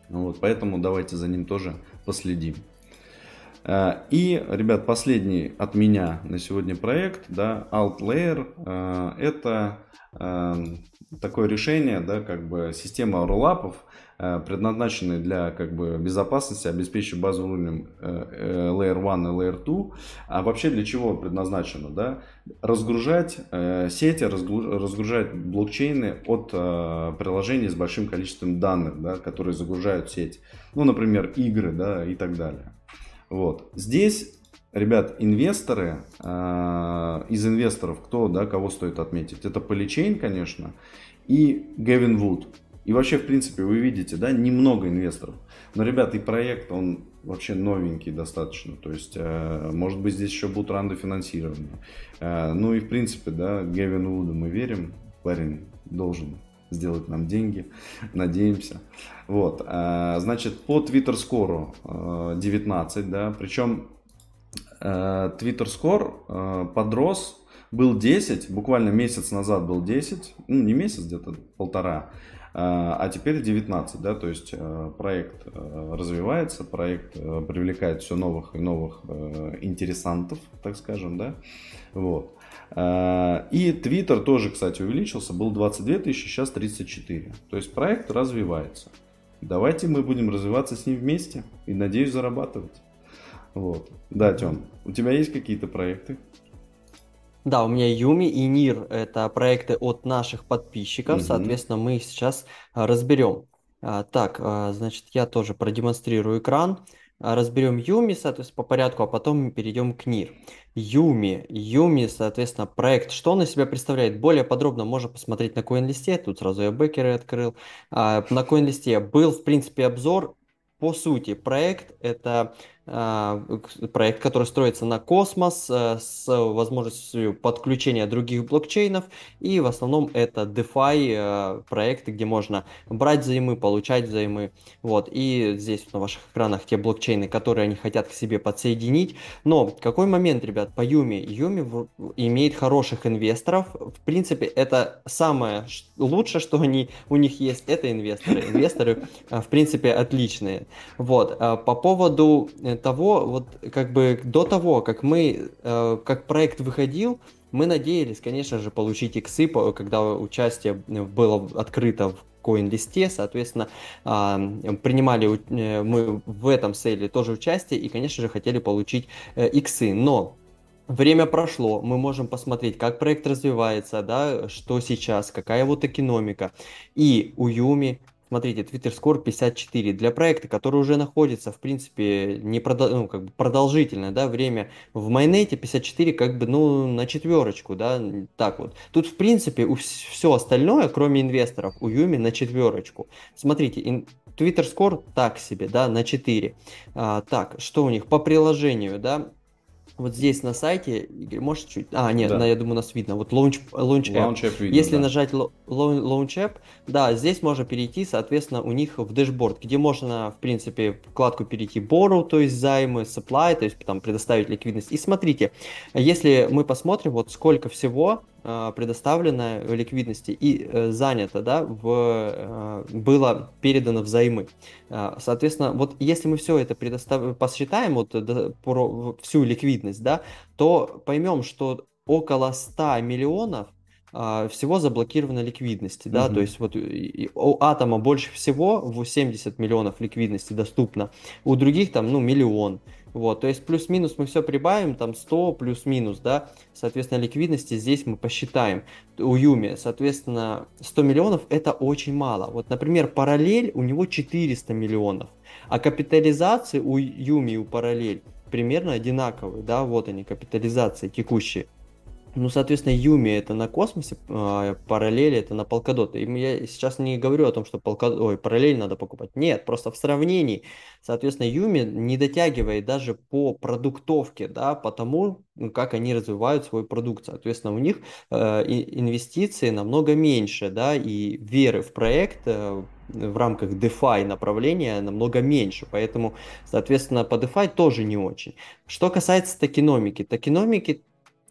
B: Вот, поэтому давайте за ним тоже последим. Э, и, ребят, последний от меня на сегодня проект, да, AltLayer, э, это э, такое решение, да, как бы система роллапов, Э, предназначенные для как бы, безопасности, обеспечивая базовым уровнем э, э, Layer 1 и Layer 2. А вообще для чего предназначено? Да? Разгружать сети, разгружать блокчейны от приложений с большим количеством данных, да, которые загружают сеть. Ну, например, игры да, и так далее. Вот. Здесь Ребят, инвесторы, из инвесторов, кто, да, кого стоит отметить? Это Polychain, конечно, и Гевин Вуд. И вообще, в принципе, вы видите, да, немного инвесторов. Но, ребята, и проект, он вообще новенький достаточно. То есть, э, может быть, здесь еще будут ранды финансирования. Э, ну и, в принципе, да, Гевин Вуду мы верим. Парень должен сделать нам деньги. Надеемся. Вот. Э, значит, по Twitter скору 19, да. Причем Twitter Score подрос, был 10, буквально месяц назад был 10, ну не месяц, где-то полтора, а, а теперь 19, да, то есть э, проект э, развивается, проект э, привлекает все новых и новых интересантов, так скажем, да, вот. А, и Twitter тоже, кстати, увеличился, был 22 тысячи, сейчас 34. То есть проект развивается. Давайте мы будем развиваться с ним вместе и, надеюсь, зарабатывать. Вот. Да, Тём, у тебя есть какие-то проекты?
A: Да, у меня Юми и Нир – это проекты от наших подписчиков,
B: Мгм.
A: соответственно, мы их сейчас а, разберем. А, Так, а, значит, я тоже продемонстрирую экран. Разберем Юми, соответственно, по порядку, а потом мы перейдем к Нир. Юми, Юми, соответственно, проект, что он из себя представляет? Более подробно можно посмотреть на CoinList'е, тут сразу я бэкеры открыл. На CoinList'е был, в принципе, обзор. По сути, проект – это проект, который строится на космос э, с возможностью подключения других блокчейнов. И в основном это DeFi э, проекты, где можно брать взаймы, получать взаймы. Вот. И здесь на ваших экранах те блокчейны, которые они хотят к себе подсоединить. Но какой момент, ребят, по Юми? Юми имеет хороших инвесторов. В принципе, это самое лучшее, что они, у них есть, это инвесторы. Инвесторы, э, в принципе, отличные. Вот. По поводу того, вот как бы до того, как мы, э, как проект выходил, мы надеялись, конечно же, получить иксы, когда участие было открыто в коин-листе, соответственно, э, принимали э, мы в этом сейле тоже участие и, конечно же, хотели получить э, иксы, но Время прошло, мы можем посмотреть, как проект развивается, да, что сейчас, какая вот экономика. И у Юми Смотрите, Twitter Score 54. Для проекта, который уже находится, в принципе, не продол... ну, как бы продолжительное да, время в майонете, 54 как бы, ну, на четверочку, да, так вот. Тут, в принципе, у все остальное, кроме инвесторов, у Юми на четверочку. Смотрите, ин... Twitter Score так себе, да, на 4. А, так, что у них по приложению, да, вот здесь на сайте, Игорь, можешь чуть... А, нет, да. на, я думаю, нас видно. Вот Launch, launch App. Launch app видно, Если да. нажать Launch App, да, здесь можно перейти, соответственно, у них в дэшборд, где можно, в принципе, вкладку перейти Borrow, то есть займы, Supply, то есть там предоставить ликвидность. И смотрите, если мы посмотрим, вот сколько всего предоставлено ликвидности и э, занято, да, в, э, было передано взаймы. А, соответственно, вот если мы все это предостав... посчитаем, вот про всю ликвидность, да, то поймем, что около 100 миллионов а, всего заблокировано ликвидности, да, то есть вот у атома больше всего, в 70 миллионов ликвидности доступно, у других там, ну, миллион. Вот, то есть плюс-минус мы все прибавим, там 100 плюс-минус, да, соответственно, ликвидности здесь мы посчитаем у Юми, соответственно, 100 миллионов это очень мало. Вот, например, параллель у него 400 миллионов, а капитализации у Юми и у параллель примерно одинаковые, да, вот они, капитализации текущие. Ну, соответственно, Юми это на космосе, а параллели это на Polkadot. И я сейчас не говорю о том, что Polkadot, ой, параллель надо покупать. Нет, просто в сравнении, соответственно, Юми не дотягивает даже по продуктовке, да, по тому, как они развивают свой продукт. Соответственно, у них э, инвестиции намного меньше, да, и веры в проект э, в рамках DeFi направления намного меньше, поэтому, соответственно, по DeFi тоже не очень. Что касается токеномики, токеномики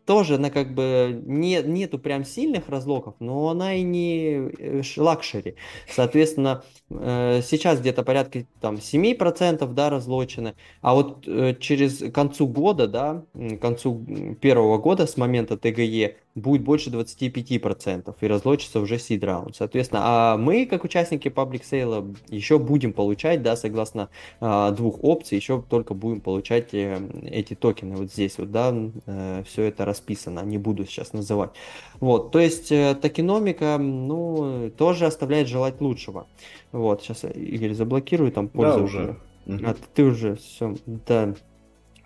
A: тоже она как бы не, нету прям сильных разлоков, но она и не э, luxury. Соответственно, э, сейчас где-то порядка там 7% да, разлочены, а вот э, через концу года, да, концу первого года с момента ТГЕ будет больше 25% и разлочится уже seed round. Соответственно, а мы, как участники public sale, еще будем получать, да, согласно а, двух опций, еще только будем получать э, эти токены вот здесь вот, да, э, все это расписано, не буду сейчас называть. Вот, то есть э, токеномика, ну, тоже оставляет желать лучшего. Вот, сейчас Игорь заблокирую там
B: пользователя.
A: Да, уже. А ты уже все, да.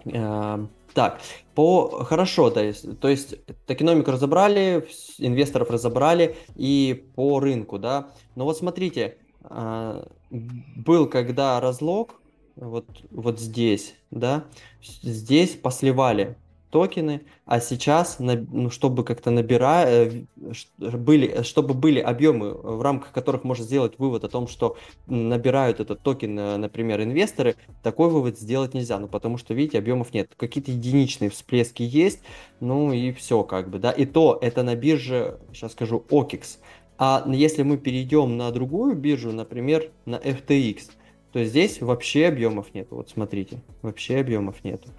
A: А, так, по хорошо, то есть, то есть токеномику разобрали, инвесторов разобрали и по рынку, да. Но вот смотрите, а, был когда разлог, вот, вот здесь, да, здесь посливали токены, а сейчас, ну, чтобы как-то набирать, э, были, чтобы были объемы, в рамках которых можно сделать вывод о том, что набирают этот токен, э, например, инвесторы, такой вывод сделать нельзя, ну, потому что, видите, объемов нет. Какие-то единичные всплески есть, ну, и все как бы, да. И то, это на бирже, сейчас скажу, OKEX. А если мы перейдем на другую биржу, например, на FTX, то здесь вообще объемов нет. Вот смотрите, вообще объемов нету.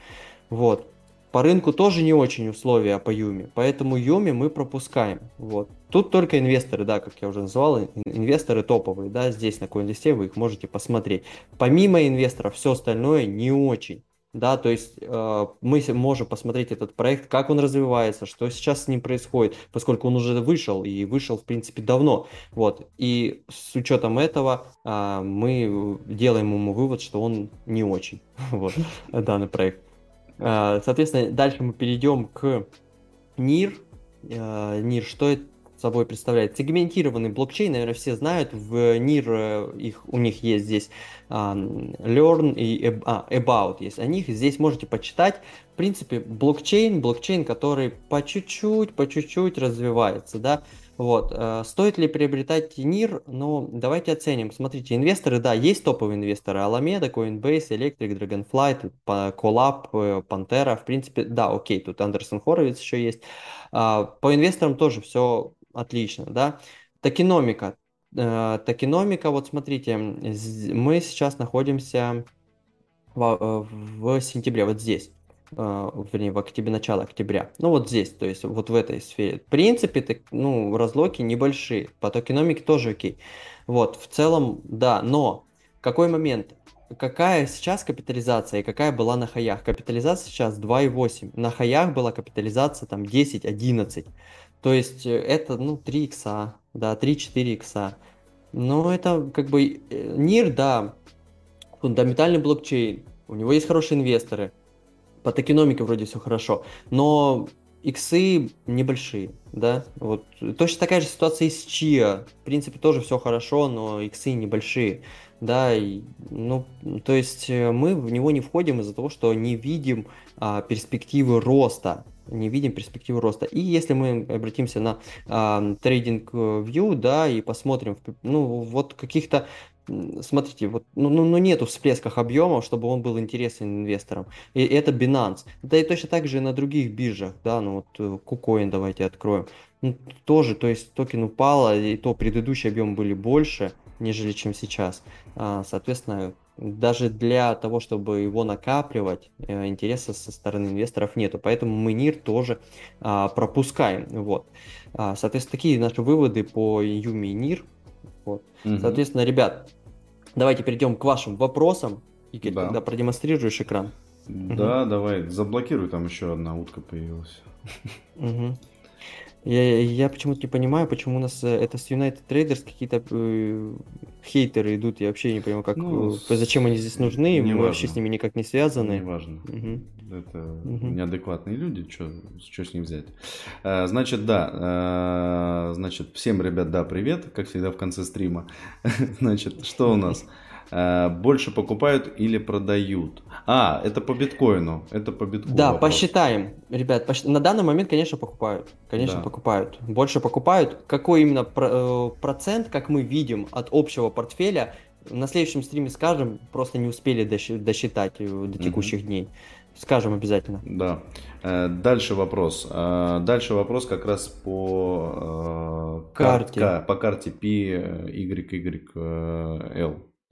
A: Вот. По рынку тоже не очень условия по Юме, поэтому Юме мы пропускаем. Вот. Тут только инвесторы, да, как я уже назвал, инвесторы топовые, да, здесь на CoinList вы их можете посмотреть. Помимо инвесторов, все остальное не очень. Да, то есть э, мы можем посмотреть этот проект, как он развивается, что сейчас с ним происходит, поскольку он уже вышел и вышел, в принципе, давно. Вот. И с учетом этого э, мы делаем ему вывод, что он не очень, вот, данный проект. А, соответственно, дальше мы перейдем к NIR. А, NIR, что это собой представляет. Сегментированный блокчейн, наверное, все знают, в NIR э, их, у них есть здесь um, Learn и а, About есть. О них здесь можете почитать. В принципе, блокчейн, блокчейн, который по чуть-чуть, по чуть-чуть развивается, да, вот. Э, стоит ли приобретать НИР? Ну, давайте оценим. Смотрите, инвесторы, да, есть топовые инвесторы. Alameda, Coinbase, Electric, Dragonfly, Collab, э, Pantera. В принципе, да, окей, тут Андерсон Хоровиц еще есть. А, по инвесторам тоже все отлично, да. Токеномика. Э, токеномика, вот смотрите, мы сейчас находимся в, в сентябре, вот здесь. А, вернее, в октябре, начало октября. Ну, вот здесь, то есть вот в этой сфере. В принципе, так, ну, разлоки небольшие, по токеномике тоже окей. Вот, в целом, да, но какой момент? Какая сейчас капитализация и какая была на хаях? Капитализация сейчас 2,8. На хаях была капитализация там 10-11. То есть э, это, ну, 3 икса, да, 3-4 икса. Но это как бы НИР, да, фундаментальный блокчейн, у него есть хорошие инвесторы, по токеномике вроде все хорошо, но иксы небольшие, да, вот точно такая же ситуация и с Чиа, в принципе тоже все хорошо, но иксы небольшие, да, и, ну, то есть э, мы в него не входим из-за того, что не видим а, перспективы роста, не видим перспективы роста. И если мы обратимся на а, трейдинг view, да, и посмотрим, ну, вот каких-то смотрите, вот, ну, ну, ну нету всплесках объемов, чтобы он был интересен инвесторам. И это Binance. Да и точно так же и на других биржах, да, ну вот э, KuCoin давайте откроем. Ну, тоже, то есть токен упал, и то предыдущие объемы были больше, нежели чем сейчас. А, соответственно, даже для того, чтобы его накапливать, э, интереса со стороны инвесторов нету. Поэтому мы НИР тоже а, пропускаем. Вот. А, соответственно, такие наши выводы по Юми и НИР. Вот. Угу. Соответственно, ребят, давайте перейдем к вашим вопросам. Игорь, да. когда продемонстрируешь экран.
B: Да, угу. давай, заблокируй, там еще одна утка появилась.
A: Угу. Я, я почему-то не понимаю, почему у нас э, это с United Traders какие-то э, хейтеры идут. Я вообще не понимаю, как, ну, э, зачем они здесь нужны. Мы важно. вообще с ними никак не связаны.
B: Не важно. Угу. Это угу. неадекватные люди. Что с них взять? А, значит, да. А, значит, всем, ребят, да, привет. Как всегда в конце стрима. значит, что у нас? Э, больше покупают или продают? А, это по биткоину. Это по биткоину.
A: Да, вопрос. посчитаем. Ребят, посч... на данный момент, конечно, покупают. Конечно, да. покупают. Больше покупают. Какой именно э, процент, как мы видим, от общего портфеля, на следующем стриме скажем, просто не успели досчитать э, до текущих угу. дней. Скажем обязательно.
B: Да. Дальше вопрос. Дальше вопрос как раз по карте. По карте PYYL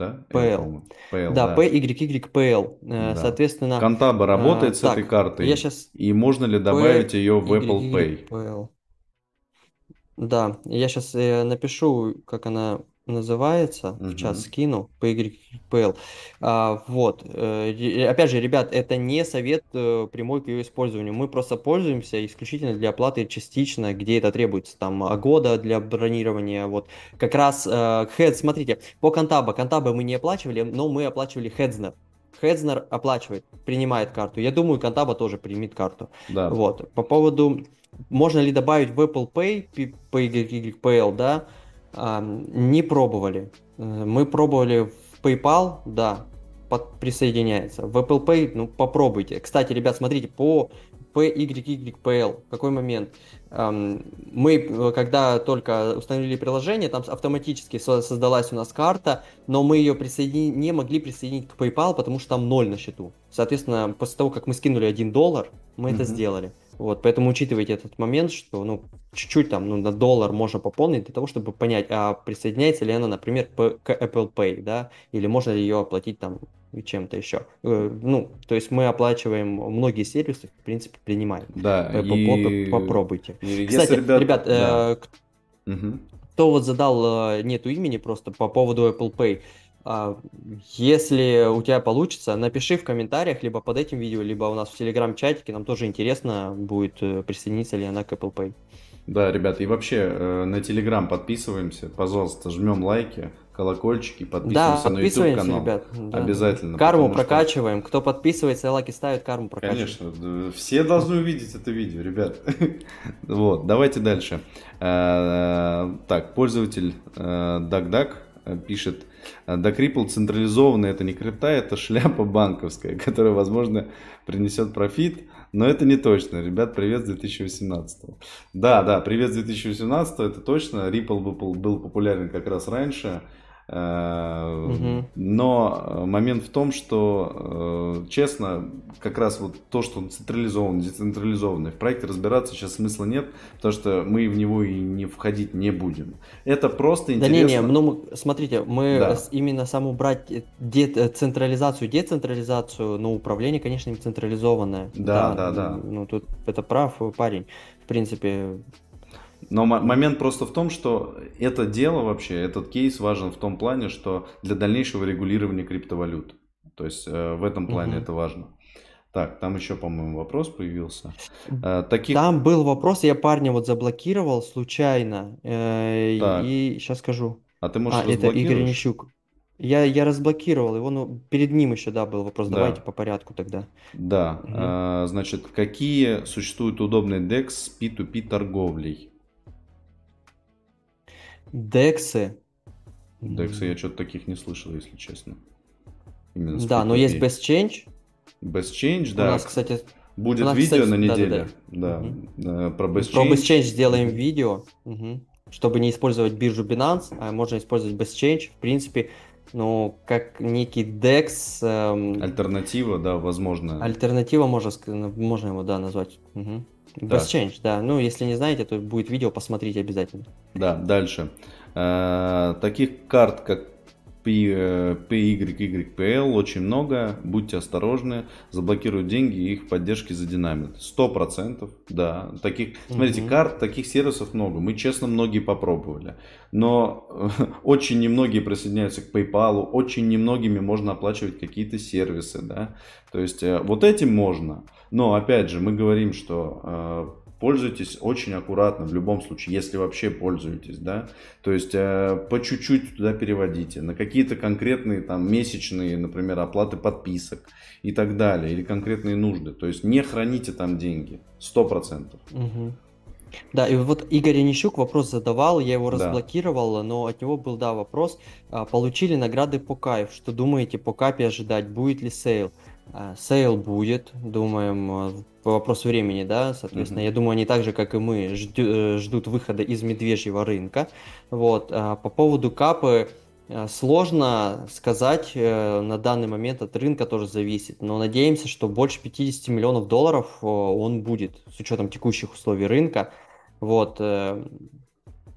A: да? PL. PL да, да. PYYPL. Э, да. Соответственно...
B: Контаба работает а, с так, этой картой? Я сейчас... И можно ли добавить P, ее в Apple Pay? PL.
A: Да, я сейчас э, напишу, как она называется, в чат скину, PYPL. А, вот, э, опять же, ребят, это не совет э, прямой к ее использованию. Мы просто пользуемся исключительно для оплаты частично, где это требуется. Там а, года для бронирования. Вот, как раз э, Head, смотрите, по Контаба. Контаба мы не оплачивали, но мы оплачивали Хедзнер. Хедзнер оплачивает, принимает карту. Я думаю, Контаба тоже примет карту. Да. Вот. По поводу, можно ли добавить в Apple Pay, PYPL, да, не пробовали. Э, мы пробовали в PayPal, да, под, присоединяется. В Apple Pay, ну, попробуйте. Кстати, ребят, смотрите, по PYYPL, какой момент? Мы, э, когда только установили приложение, там автоматически создалась у нас карта, но мы ее присоедин... не могли присоединить к PayPal, потому что там ноль на счету. Соответственно, после того, как мы скинули 1 доллар, мы mm-hmm. это сделали. Вот, поэтому учитывайте этот момент, что ну, чуть-чуть там ну, на доллар можно пополнить для того, чтобы понять, а присоединяется ли она, например, к Apple Pay, да, или можно ли ее оплатить там чем-то еще. Э, ну, то есть мы оплачиваем многие сервисы, в принципе, принимаем.
B: Да, и...
A: Попробуйте. И Кстати, ребят, ребят да. э, угу. кто вот задал, э, нету имени просто по поводу Apple Pay, если у тебя получится, напиши в комментариях, либо под этим видео, либо у нас в телеграм-чатике, нам тоже интересно будет э, присоединиться ли она к Apple Pay.
B: Да, ребята, и вообще э, на Телеграм подписываемся, пожалуйста, жмем лайки, колокольчики, подписываемся
A: Да,
B: на YouTube канал.
A: ребят. да.
B: Обязательно.
A: Карму
B: потому что-
A: прокачиваем. Кто подписывается, лайки ставит, карму прокачиваем.
B: Конечно, все должны увидеть это видео, ребят. Вот, давайте дальше. Э, Так, пользователь DuckDuck пишет, Duck Ripple централизованный, это не крипта, это шляпа банковская, которая, возможно, принесет профит, но это не точно. Ребят, привет с 2018. Да, да, привет с 2018, это точно. Ripple был популярен как раз раньше. Э. Но э, момент в том, что, э, честно, как раз вот то, что он централизованный, децентрализованный, в проекте разбираться сейчас смысла нет, потому что мы в него и не входить не будем. Это просто
A: Да
B: интересно.
A: не, не, ну смотрите, мы
B: Да.
A: именно сам убрать э, де- централизацию, децентрализацию, но управление, конечно, не централизованное.
B: Да, да, да.
A: Ну тут это прав парень. В принципе,
B: Но мо- момент просто в том, что это дело вообще, этот кейс важен в том плане, что для дальнейшего регулирования криптовалют. То есть э, в этом плане
A: Мгм.
B: это важно. Так, там еще, по-моему, вопрос появился. Э, таких...
A: там был вопрос, я парня вот заблокировал случайно. э,
B: Так.
A: И сейчас скажу.
B: А ты, может,
A: А, это Игорь? Нищук. Я, я разблокировал его, но перед ним еще, да, был вопрос.
B: Да.
A: Давайте по порядку тогда.
B: Да,
A: Мгм.
B: э, значит, какие существуют удобные DEX с P2P торговлей?
A: Дексы.
B: DEX я что-то таких не слышал, если честно. Именно
A: Да, но есть
B: P2P.
A: Best Change.
B: Best Change,
A: У
B: да.
A: нас, кстати,
B: Будет
A: у нас,
B: видео
A: кстати,
B: на неделе. Да, э, про Best
A: про
B: Change.
A: Best Change сделаем видео, мгм. чтобы не использовать биржу Binance, а можно использовать Best Change. В принципе, ну, как некий DEX, эм,
B: Альтернатива, да, возможно.
A: альтернатива, можно, можно его, да, назвать. Мгм.
B: Да.
A: Best Change, да. Ну, если не знаете, то будет видео, посмотрите обязательно.
B: Да, дальше. Э, Таких карт, как P- э, PYYPL очень много. Будьте осторожны. Заблокируют деньги и их поддержки за динамит. Сто процентов, да. Таких, смотрите,
A: Мгм.
B: карт, таких сервисов много. Мы, честно, многие попробовали. Но э, очень немногие присоединяются к PayPal. Очень немногими можно оплачивать какие-то сервисы, да. То есть, вот этим можно. Но, опять же, мы говорим, что э, пользуйтесь очень аккуратно в любом случае, если вообще пользуетесь, да. То есть э, по чуть-чуть туда переводите на какие-то конкретные там месячные, например, оплаты подписок и так далее, или конкретные нужды. То есть не храните там деньги, сто процентов.
A: Да, и вот Игорь Онищук вопрос задавал, я его
B: Да.
A: разблокировал, но от него был, да, вопрос. А, Получили награды по KYVE. Что думаете, по капе ожидать? Будет ли sale? А, Sale будет, думаем, а, по вопросу времени, да, соответственно.
B: Мгм.
A: Я думаю, они так же, как и мы, ждю- э, ждут выхода из медвежьего рынка. Вот. а По поводу капы сложно сказать, э, на данный момент от рынка тоже зависит, но надеемся, что больше 50 миллионов долларов он будет с учетом текущих условий рынка. Вот, э,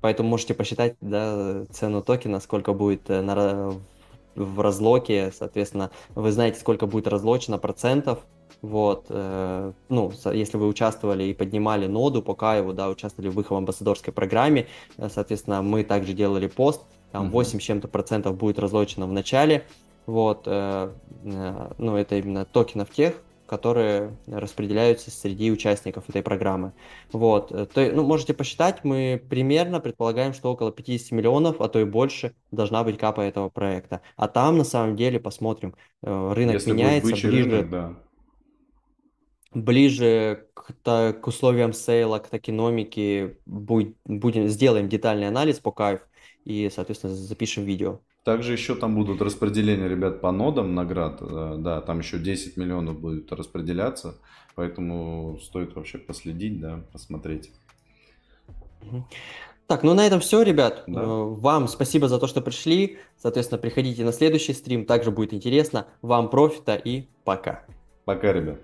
A: поэтому можете посчитать, да, цену токена, сколько будет на, в разлоке, соответственно, вы знаете, сколько будет разлочено процентов, вот, э, ну, если вы участвовали и поднимали ноду по Каеву, да, участвовали в их амбассадорской программе, э, соответственно, мы также делали пост, там
B: Мгм.
A: 8 с чем-то процентов будет разлочено в начале, вот, э, э, ну, это именно токенов тех, которые распределяются среди участников этой программы. Вот, э, то, ну, можете посчитать, мы примерно предполагаем, что около 50 миллионов, а то и больше должна быть капа этого проекта. А там, на самом деле, посмотрим, э, рынок
B: Если будет
A: меняется,
B: бычий
A: ближе,
B: рынок, да.
A: ближе к, та- к условиям сейла, к токеномике, будь- будем, сделаем детальный анализ по кайф и, соответственно, запишем видео.
B: Также еще там будут распределения, ребят, по нодам наград. э, Да, там еще 10 миллионов будет распределяться. Поэтому стоит вообще последить, да, посмотреть.
A: Так, ну на этом все, ребят.
B: Да.
A: Э, Вам спасибо за то, что пришли. Соответственно, приходите на следующий стрим, также будет интересно. Вам профита и пока.
B: Пока, ребят.